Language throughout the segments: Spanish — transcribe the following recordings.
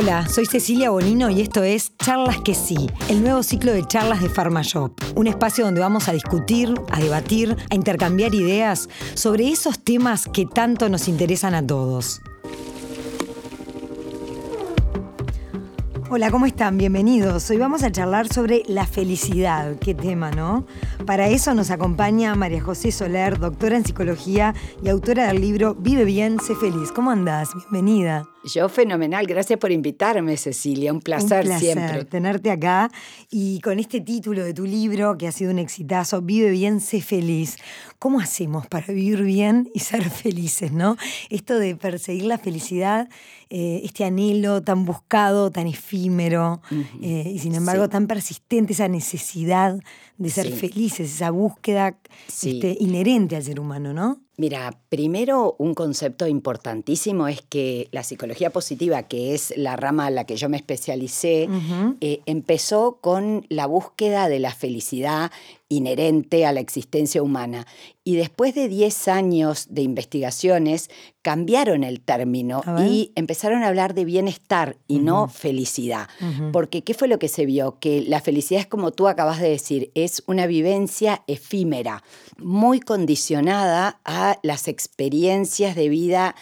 Hola, soy Cecilia Bonino y esto es Charlas que sí, el nuevo ciclo de charlas de PharmaShop, un espacio donde vamos a discutir, a debatir, a intercambiar ideas sobre esos temas que tanto nos interesan a todos. Hola, ¿cómo están? Bienvenidos. Hoy vamos a charlar sobre la felicidad. Qué tema, ¿no? Para eso nos acompaña María José Soler, doctora en psicología y autora del libro Vive bien, sé feliz. ¿Cómo andás? Bienvenida. Yo fenomenal, gracias por invitarme Cecilia, un placer, un placer siempre. tenerte acá y con este título de tu libro que ha sido un exitazo, Vive bien, sé feliz. ¿Cómo hacemos para vivir bien y ser felices, no? Esto de perseguir la felicidad, eh, este anhelo tan buscado, tan efímero eh, y sin embargo tan persistente, esa necesidad de ser felices, esa búsqueda este, inherente al ser humano, ¿no? Mira, primero un concepto importantísimo es que la psicología positiva, que es la rama a la que yo me especialicé, eh, empezó con la búsqueda de la felicidad inherente a la existencia humana. Y después de 10 años de investigaciones, cambiaron el término y empezaron a hablar de bienestar y no felicidad. Porque ¿qué fue lo que se vio? Que la felicidad es como tú acabas de decir, es una vivencia efímera, muy condicionada a las experiencias de vida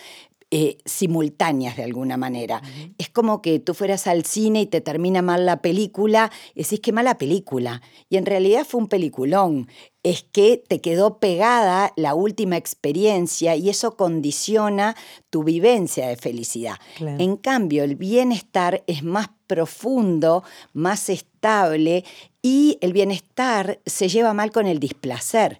eh, simultáneas de alguna manera. Es como que tú fueras al cine y te termina mal la película y decís que mala película. Y en realidad fue un peliculón. Es que te quedó pegada la última experiencia y eso condiciona tu vivencia de felicidad. En cambio, el bienestar es más profundo, más estable y el bienestar se lleva mal con el displacer.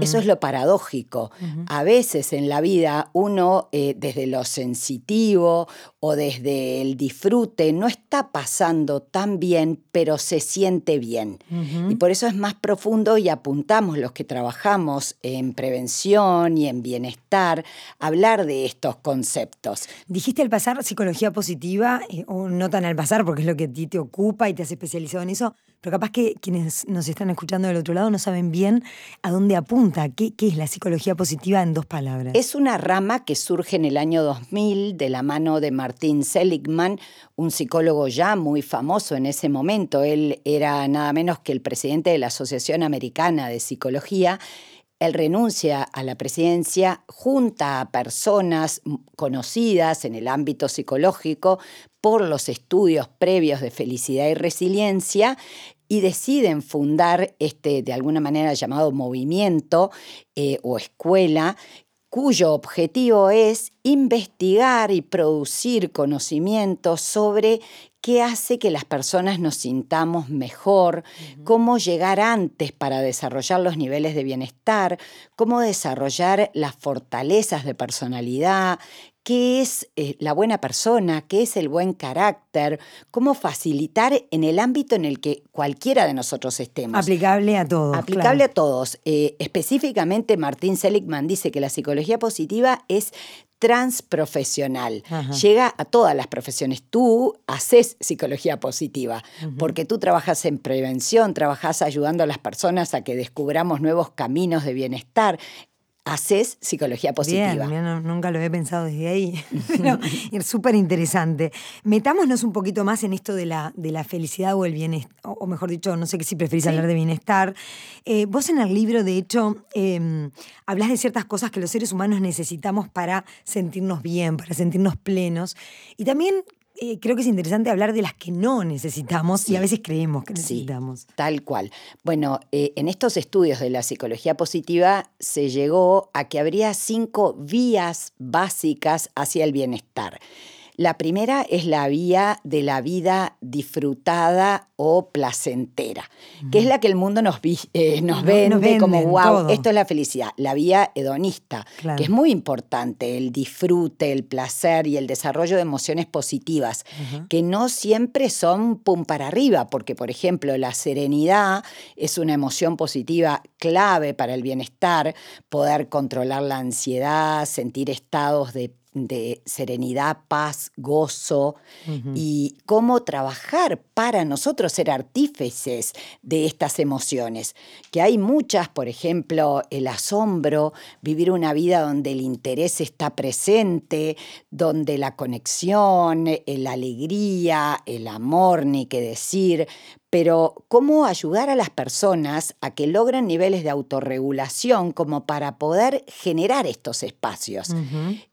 Eso es lo paradójico. A veces en la vida uno eh, desde lo sensitivo o desde el disfrute no está pasando tan bien, pero se siente bien. Y por eso es más profundo y apuntamos los que trabajamos en prevención y en bienestar a hablar de estos conceptos. Dijiste al pasar psicología positiva, eh, o no tan al pasar porque es lo que a ti te ocupa y te has especializado en eso, pero capaz que quienes nos están escuchando del otro lado no saben bien a dónde apunta. ¿Qué, es la psicología positiva en dos palabras? Es una rama que surge en el año 2000 de la mano de Martin Seligman, un psicólogo ya muy famoso en ese momento. Él era nada menos que el presidente de la Asociación Americana de Psicología. Él renuncia a la presidencia, junta a personas conocidas en el ámbito psicológico por los estudios previos de felicidad y resiliencia y deciden fundar este, de alguna manera llamado movimiento eh, o escuela, cuyo objetivo es investigar y producir conocimientos sobre qué hace que las personas nos sintamos mejor, cómo llegar antes para desarrollar los niveles de bienestar, cómo desarrollar las fortalezas de personalidad, qué es eh, la buena persona, qué es el buen carácter, cómo facilitar en el ámbito en el que cualquiera de nosotros estemos. Aplicable a todos. Aplicable a todos. Eh, específicamente, Martín Seligman dice que la psicología positiva es transprofesional. Llega a todas las profesiones. Tú haces psicología positiva, porque tú trabajas en prevención, trabajas ayudando a las personas a que descubramos nuevos caminos de bienestar haces psicología positiva. Bien, nunca lo he pensado desde ahí. es súper interesante. Metámonos un poquito más en esto de la, de la felicidad o el bienestar, o mejor dicho, no sé si preferís hablar de bienestar. Eh, vos en el libro, de hecho, eh, hablas de ciertas cosas que los seres humanos necesitamos para sentirnos bien, para sentirnos plenos. Y también eh, creo que es interesante hablar de las que no necesitamos y a veces creemos que necesitamos. tal cual. Bueno, eh, en estos estudios de la psicología positiva se llegó a que habría cinco vías básicas hacia el bienestar. La primera es la vía de la vida disfrutada o placentera, que es la que el mundo nos, eh, nos, vende, como, wow, esto es la felicidad. La vía hedonista, que es muy importante, el disfrute, el placer y el desarrollo de emociones positivas, que no siempre son pum para arriba, porque por ejemplo la serenidad es una emoción positiva clave para el bienestar, poder controlar la ansiedad, sentir estados de de serenidad, paz, gozo y cómo trabajar para nosotros ser artífices de estas emociones. Que hay muchas, por ejemplo, el asombro, vivir una vida donde el interés está presente, donde la conexión, la alegría, el amor, ni qué decir, pero cómo ayudar a las personas a que logren niveles de autorregulación como para poder generar estos espacios.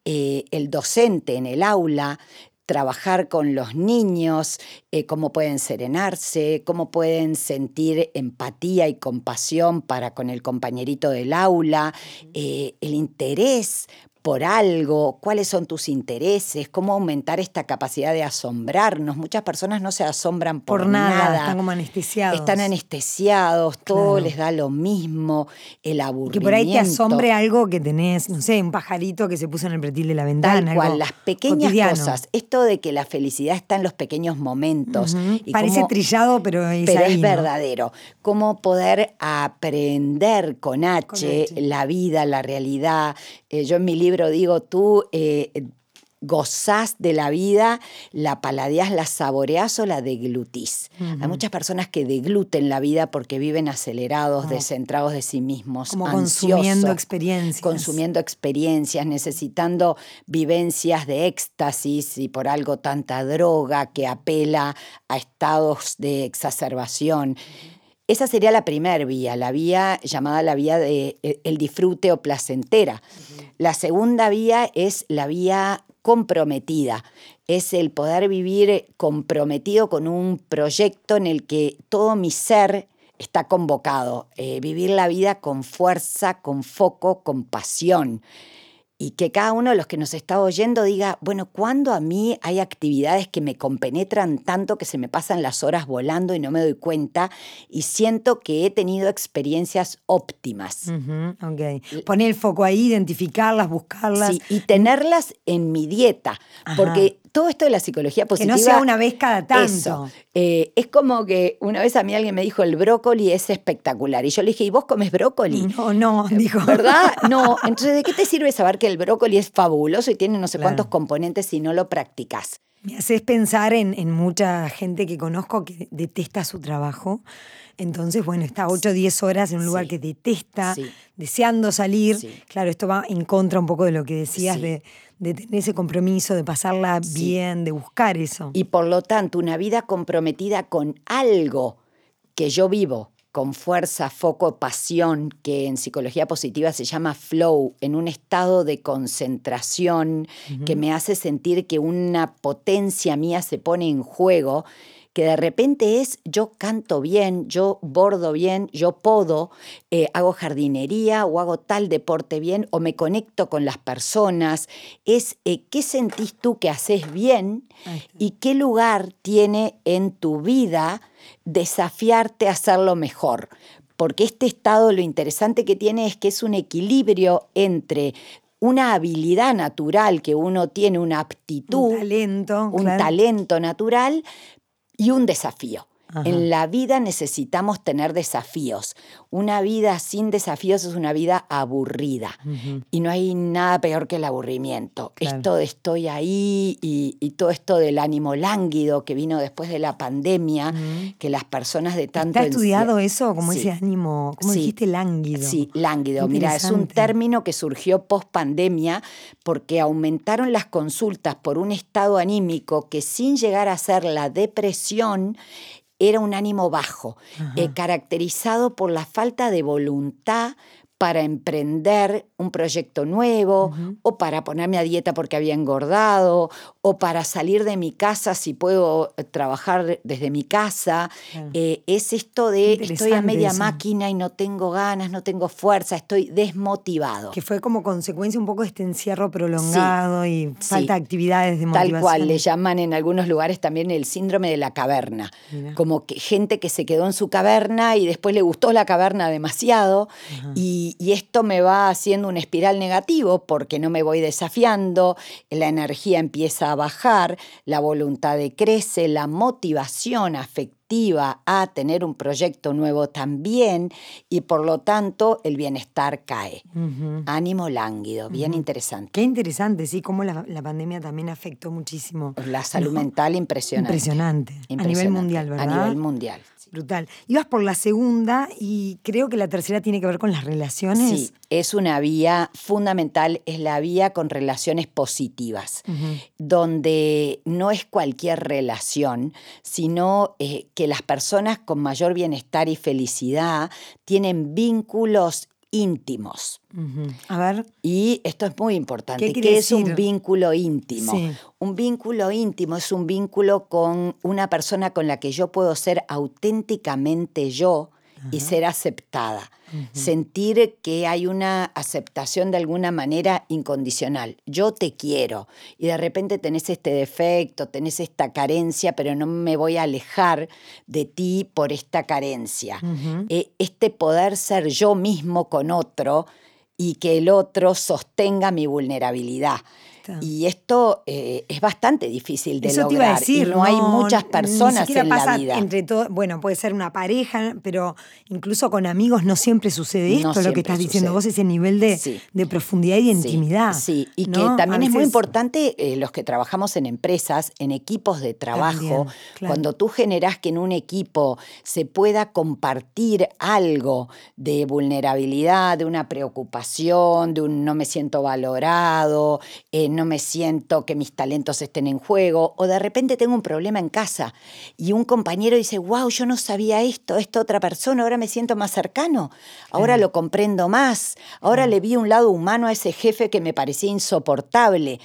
Eh, el docente en el aula, trabajar con los niños, eh, cómo pueden serenarse, cómo pueden sentir empatía y compasión para con el compañerito del aula, eh, el interés por algo, cuáles son tus intereses, cómo aumentar esta capacidad de asombrarnos. Muchas personas no se asombran por, nada, Están como anestesiados. Están anestesiados, todo les da lo mismo, el aburrimiento. Que por ahí te asombre algo que tenés, no sé, un pajarito que se puso en el pretil de la ventana. Tal cual, las pequeñas cosas. Esto de que la felicidad está en los pequeños momentos. Parece trillado, pero es, pero es verdadero. Cómo poder aprender con H, la vida, la realidad. Eh, yo en mi libro digo, tú eh, gozás de la vida, la paladeás, la saboreás o la deglutís. Hay muchas personas que degluten la vida porque viven acelerados, descentrados de sí mismos, como consumiendo experiencias. Consumiendo experiencias, necesitando vivencias de éxtasis y por algo tanta droga que apela a estados de exacerbación. Esa sería la primera vía, la vía llamada la vía del de, el disfrute o placentera. La segunda vía es la vía comprometida, es el poder vivir comprometido con un proyecto en el que todo mi ser está convocado, eh, vivir la vida con fuerza, con foco, con pasión y que cada uno de los que nos está oyendo diga, bueno, ¿cuándo a mí hay actividades que me compenetran tanto que se me pasan las horas volando y no me doy cuenta y siento que he tenido experiencias óptimas? Poner el foco ahí, identificarlas, buscarlas. Sí, y tenerlas en mi dieta, porque todo esto de la psicología positiva. Que no sea una vez cada tanto. Eh, es como que una vez a mí alguien me dijo, el brócoli es espectacular. Y yo le dije, ¿y vos comes brócoli? No, no, eh, dijo. ¿Verdad? No. Entonces, ¿de qué te sirve saber que el brócoli es fabuloso y tiene no sé cuántos componentes si no lo practicas? Me haces pensar en, mucha gente que conozco que detesta su trabajo. Entonces, bueno, está 8 o 10 horas en un lugar que detesta, deseando salir. Claro, esto va en contra un poco de lo que decías de, tener ese compromiso, de pasarla bien, de buscar eso. Y por lo tanto, una vida comprometida con algo que yo vivo, con fuerza, foco, pasión, que en psicología positiva se llama flow, en un estado de concentración que me hace sentir que una potencia mía se pone en juego que de repente es yo canto bien, yo bordo bien, yo puedo, eh, hago jardinería o hago tal deporte bien o me conecto con las personas. Es eh, qué sentís tú que haces bien y qué lugar tiene en tu vida desafiarte a hacerlo mejor porque este estado lo interesante que tiene es que es un equilibrio entre una habilidad natural que uno tiene, una aptitud, un talento, un talento natural, y un desafío. En la vida necesitamos tener desafíos. Una vida sin desafíos es una vida aburrida. Y no hay nada peor que el aburrimiento. Esto de estoy ahí y, todo esto del ánimo lánguido que vino después de la pandemia, que las personas de tanto... ¿Está estudiado eso como ese ánimo? ¿Cómo dijiste lánguido? Sí, lánguido. Mira, es un término que surgió post pandemia porque aumentaron las consultas por un estado anímico que sin llegar a ser la depresión era un ánimo bajo, eh, caracterizado por la falta de voluntad para emprender un proyecto nuevo o para ponerme a dieta porque había engordado o para salir de mi casa si puedo eh, trabajar desde mi casa. Eh, es esto de estoy a media máquina y no tengo ganas, no tengo fuerza, estoy desmotivado. Que fue como consecuencia un poco de este encierro prolongado y falta de actividades de motivación. Tal cual, le llaman en algunos lugares también el síndrome de la caverna. Como que gente que se quedó en su caverna y después le gustó la caverna demasiado y y, esto me va haciendo un espiral negativo porque no me voy desafiando, la energía empieza a bajar, la voluntad decrece, la motivación afectiva a tener un proyecto nuevo también y por lo tanto el bienestar cae. Ánimo lánguido, bien interesante. Qué interesante, sí, cómo la, pandemia también afectó muchísimo. La salud mental impresionante. impresionante. A nivel mundial, ¿verdad? A nivel mundial. Brutal. Ibas por la segunda y creo que la tercera tiene que ver con las relaciones. Sí, es una vía fundamental, es la vía con relaciones positivas, donde no es cualquier relación, sino eh, que las personas con mayor bienestar y felicidad tienen vínculos íntimos. A ver. Y esto es muy importante. ¿Qué, es un vínculo íntimo? Un vínculo íntimo es un vínculo con una persona con la que yo puedo ser auténticamente yo y ser aceptada. Sentir que hay una aceptación de alguna manera incondicional. Yo te quiero y de repente tenés este defecto, tenés esta carencia, pero no me voy a alejar de ti por esta carencia. Eh, este poder ser yo mismo con otro y que el otro sostenga mi vulnerabilidad. Y esto eh, es bastante difícil de Eso lograr. decir, y no, hay muchas personas en la vida. Entre todo, bueno, puede ser una pareja, pero incluso con amigos no siempre sucede esto, lo que estás diciendo vos, ese nivel de, de profundidad y de intimidad. Sí, y que también es muy importante eh, los que trabajamos en empresas, en equipos de trabajo, cuando tú generas que en un equipo se pueda compartir algo de vulnerabilidad, de una preocupación, de un no me siento valorado, eh, no me siento que mis talentos estén en juego, o de repente tengo un problema en casa y un compañero dice, wow, yo no sabía esto, esta otra persona, ahora me siento más cercano, ahora lo comprendo más, ahora le vi un lado humano a ese jefe que me parecía insoportable.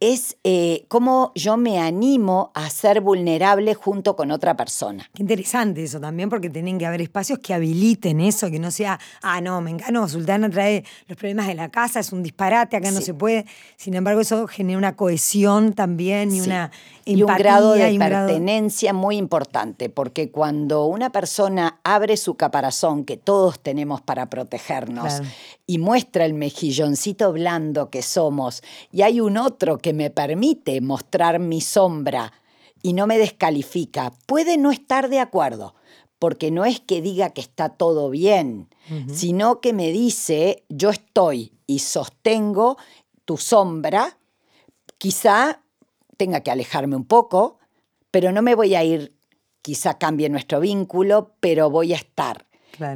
Es eh, como yo me animo a ser vulnerable junto con otra persona. Qué interesante eso también, porque tienen que haber espacios que habiliten eso, que no sea, ah, no, me encano, Sultana trae los problemas de la casa, es un disparate, acá no se puede. Sin embargo, eso genera una cohesión también y una empatía. Y un grado de pertenencia muy importante, porque cuando una persona abre su caparazón, que todos tenemos para protegernos, y muestra el mejilloncito blando que somos, y hay un otro que me permite mostrar mi sombra y no me descalifica, puede no estar de acuerdo porque no es que diga que está todo bien, sino que me dice, yo estoy y sostengo tu sombra, quizá tenga que alejarme un poco, pero no me voy a ir, quizá cambie nuestro vínculo, pero voy a estar.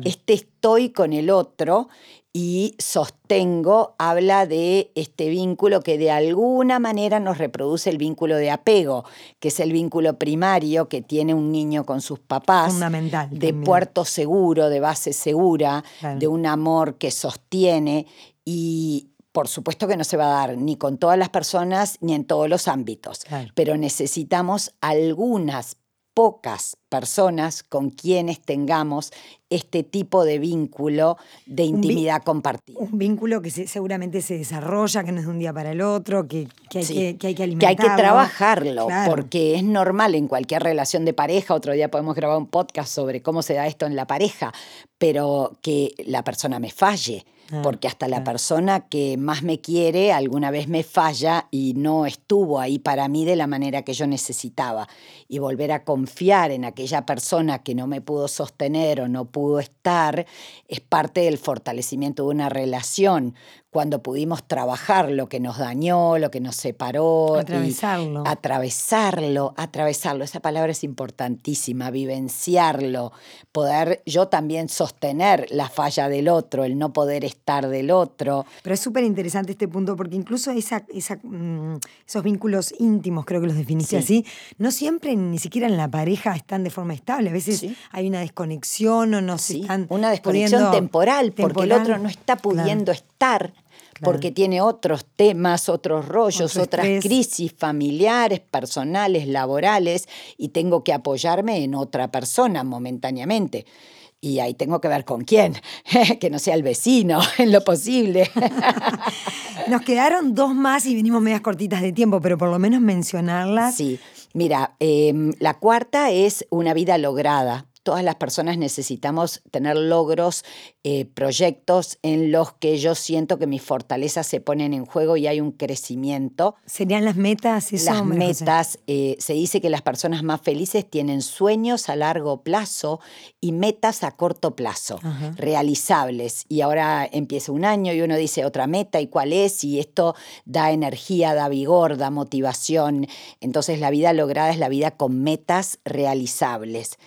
Este estoy con el otro y sostengo, habla de este vínculo que de alguna manera nos reproduce el vínculo de apego, que es el vínculo primario que tiene un niño con sus papás. Fundamental. De puerto seguro, de base segura, de un amor que sostiene y, por supuesto que no se va a dar ni con todas las personas ni en todos los ámbitos, pero necesitamos algunas pocas personas con quienes tengamos este tipo de vínculo de intimidad compartida. Un vínculo que seguramente se desarrolla, que no es de un día para el otro, que, hay, que, que, hay que alimentarlo. Que hay que trabajarlo, porque es normal en cualquier relación de pareja, otro día podemos grabar un podcast sobre cómo se da esto en la pareja, pero que la persona me falle porque hasta la persona que más me quiere alguna vez me falla y no estuvo ahí para mí de la manera que yo necesitaba. Y volver a confiar en aquella persona que no me pudo sostener o no pudo estar es parte del fortalecimiento de una relación cuando pudimos trabajar lo que nos dañó, lo que nos separó. Atravesarlo. atravesarlo, atravesarlo. Esa palabra es importantísima, vivenciarlo, poder yo también sostener la falla del otro, el no poder estar del otro. Pero es súper interesante este punto porque incluso esa, esa, mm, esos vínculos íntimos, creo que los definiste así, no siempre ni siquiera en la pareja están de forma estable. A veces hay una desconexión o no están Una desconexión temporal, porque el otro no está pudiendo estar porque tiene otros temas, otros rollos, otras crisis familiares, personales, laborales, y tengo que apoyarme en otra persona momentáneamente. Y ahí tengo que ver con quién, que no sea el vecino, en lo posible. Nos quedaron dos más y venimos medias cortitas de tiempo, pero por lo menos mencionarlas. Sí, mira, em, la cuarta es una vida lograda todas las personas necesitamos tener logros, eh, proyectos en los que yo siento que mis fortalezas se ponen en juego y hay un crecimiento. ¿Serían las metas? Eso, las metas, eh, se dice que las personas más felices tienen sueños a largo plazo y metas a corto plazo, realizables. Y ahora empieza un año y uno dice otra meta y cuál es, y esto da energía, da vigor, da motivación. Entonces la vida lograda es la vida con metas realizables.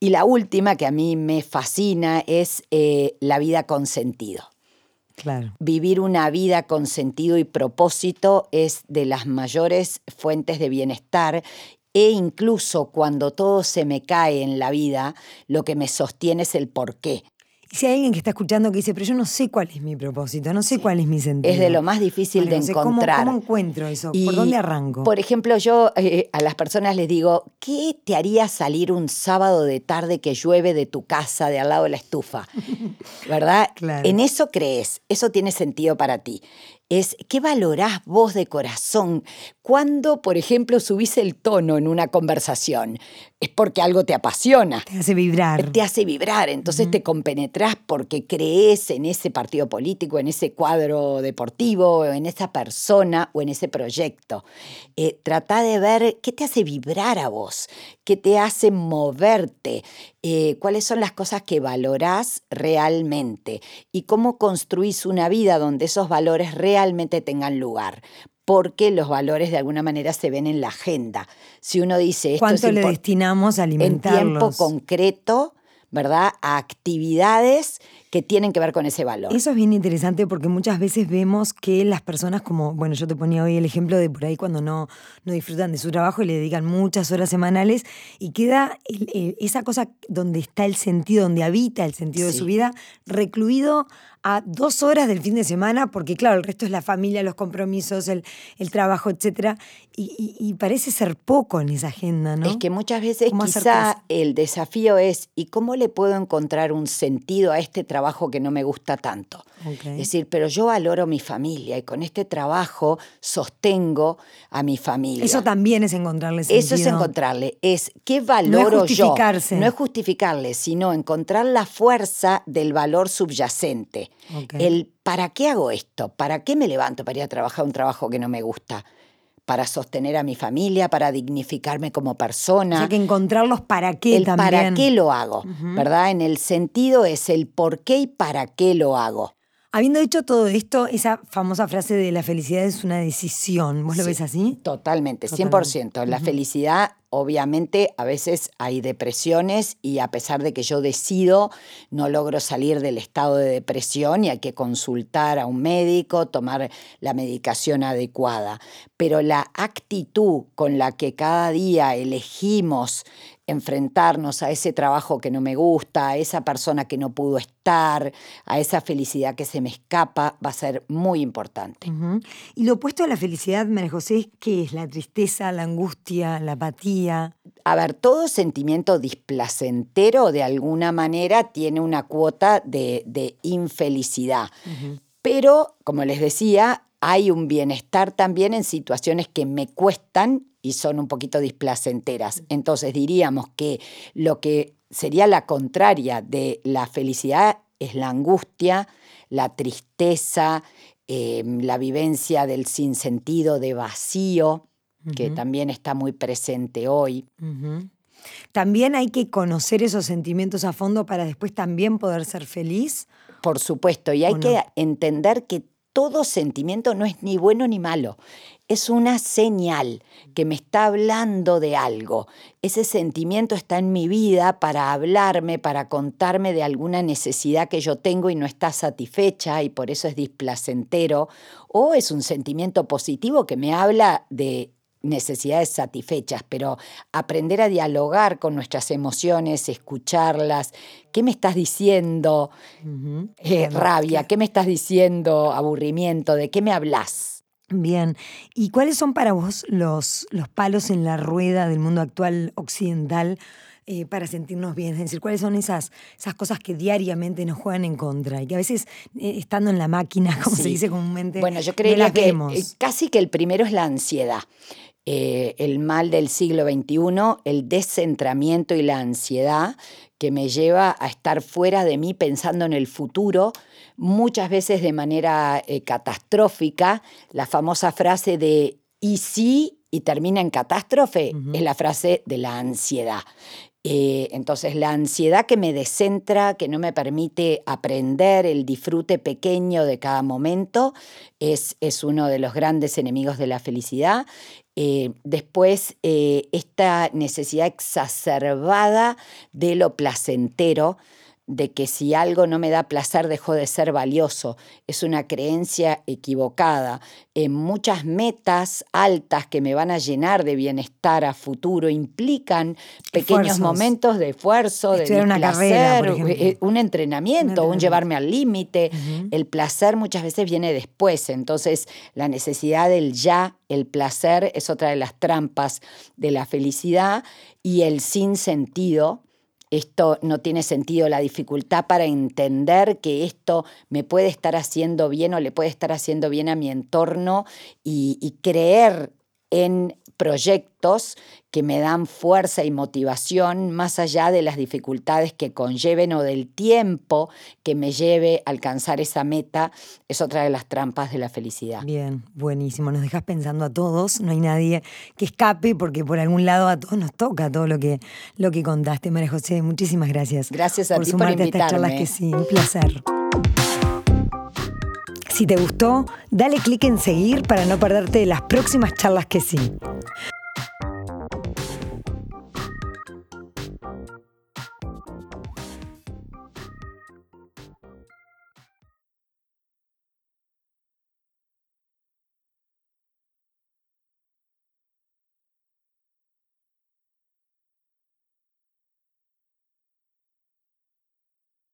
Y la última que a mí me fascina es eh, la vida con sentido. Claro. Vivir una vida con sentido y propósito es de las mayores fuentes de bienestar e incluso cuando todo se me cae en la vida, lo que me sostiene es el porqué si hay alguien que está escuchando que dice, pero yo no sé cuál es mi propósito, no sé cuál es mi sentido. Es de lo más difícil de encontrar. ¿cómo, encuentro eso? ¿Por dónde arranco? Por ejemplo, yo eh, a las personas les digo, ¿qué te haría salir un sábado de tarde que llueve de tu casa, de al lado de la estufa? ¿Verdad? En eso crees, eso tiene sentido para ti es qué valorás vos de corazón cuando, por ejemplo, subís el tono en una conversación. Es porque algo te apasiona. Te hace vibrar. Te hace vibrar. Entonces te compenetrás porque crees en ese partido político, en ese cuadro deportivo, en esa persona o en ese proyecto. Eh, trata de ver qué te hace vibrar a vos, qué te hace moverte, eh, cuáles son las cosas que valorás realmente y cómo construís una vida donde esos valores realmente tengan lugar porque los valores de alguna manera se ven en la agenda. Si uno dice esto ¿Cuánto le destinamos a alimentarlos? En tiempo concreto, ¿verdad? A actividades que tienen que ver con ese valor. Eso es bien interesante porque muchas veces vemos que las personas, como, bueno, yo te ponía hoy el ejemplo de por ahí cuando no, no disfrutan de su trabajo y le dedican muchas horas semanales y queda esa cosa donde está el sentido, donde habita el sentido de su vida, recluido a dos horas del fin de semana, porque claro, el resto es la familia, los compromisos, el, el trabajo, etc. Y, parece ser poco en esa agenda, ¿no? Es que muchas veces quizá el desafío es, ¿y cómo le puedo encontrar un sentido a este trabajo? que no me gusta tanto. Es decir, pero yo valoro mi familia y con este trabajo sostengo a mi familia. Eso también es encontrarle sentido. Eso es encontrarle, es qué valoro no es justificarse. yo. No es justificarle, sino encontrar la fuerza del valor subyacente. El ¿para qué hago esto? ¿Para qué me levanto para ir a trabajar un trabajo que no me gusta? para sostener a mi familia, para dignificarme como persona. O sea, que encontrarlos para qué el para qué lo hago, ¿verdad? En el sentido es el por qué y para qué lo hago. Habiendo dicho todo esto, esa famosa frase de la felicidad es una decisión, ¿vos lo ves así? Totalmente, 100%. La felicidad Obviamente a veces hay depresiones y a pesar de que yo decido, no logro salir del estado de depresión y hay que consultar a un médico, tomar la medicación adecuada. Pero la actitud con la que cada día elegimos enfrentarnos a ese trabajo que no me gusta, a esa persona que no pudo estar, a esa felicidad que se me escapa, va a ser muy importante. Y lo opuesto a la felicidad, María José, ¿qué es? La tristeza, la angustia, la apatía. A ver, todo sentimiento displacentero de alguna manera tiene una cuota de, infelicidad. Pero, como les decía, hay un bienestar también en situaciones que me cuestan y son un poquito displacenteras. Entonces diríamos que lo que sería la contraria de la felicidad es la angustia, la tristeza, em, la vivencia del sinsentido, de vacío, que también está muy presente hoy. También hay que conocer esos sentimientos a fondo para después también poder ser feliz. Por supuesto, y hay que entender que todo sentimiento no es ni bueno ni malo, es una señal que me está hablando de algo. Ese sentimiento está en mi vida para hablarme, para contarme de alguna necesidad que yo tengo y no está satisfecha y por eso es displacentero, o es un sentimiento positivo que me habla de necesidades satisfechas, pero aprender a dialogar con nuestras emociones, escucharlas. ¿Qué me estás diciendo? Eh, rabia, ¿qué me estás diciendo? Aburrimiento, ¿de qué me hablas? Bien, ¿y cuáles son para vos los, los palos en la rueda del mundo actual occidental eh, para sentirnos bien? Es decir, ¿cuáles son esas, esas cosas que diariamente nos juegan en contra y que a veces, eh, estando en la máquina, como se dice comúnmente, bueno, yo creo que casi que el primero es la ansiedad. Eh, el mal del siglo XXI, el descentramiento y la ansiedad que me lleva a estar fuera de mí pensando en el futuro, muchas veces de manera eh, catastrófica. La famosa frase de ¿y si? y termina en catástrofe es la frase de la ansiedad. Eh, entonces, la ansiedad que me descentra, que no me permite aprender el disfrute pequeño de cada momento, es, es uno de los grandes enemigos de la felicidad. Eh, después, eh, esta necesidad exacerbada de lo placentero, de que si algo no me da placer dejó de ser valioso. Es una creencia equivocada. En muchas metas altas que me van a llenar de bienestar a futuro implican pequeños momentos de esfuerzo, de placer, eh, un entrenamiento, un, llevarme al límite. El placer muchas veces viene después, entonces la necesidad del ya, el placer es otra de las trampas de la felicidad y el sinsentido esto no tiene sentido, la dificultad para entender que esto me puede estar haciendo bien o le puede estar haciendo bien a mi entorno y, y creer en proyectos que me dan fuerza y motivación más allá de las dificultades que conlleven o del tiempo que me lleve a alcanzar esa meta, es otra de las trampas de la felicidad. Bien, buenísimo. Nos dejas pensando a todos, no hay nadie que escape porque por algún lado a todos nos toca todo lo que, lo que contaste, María José. Muchísimas gracias. Gracias a por ti por invitarme. a estas charlas que sí, un placer. Si te gustó, dale clic en seguir para no perderte las próximas charlas que sí.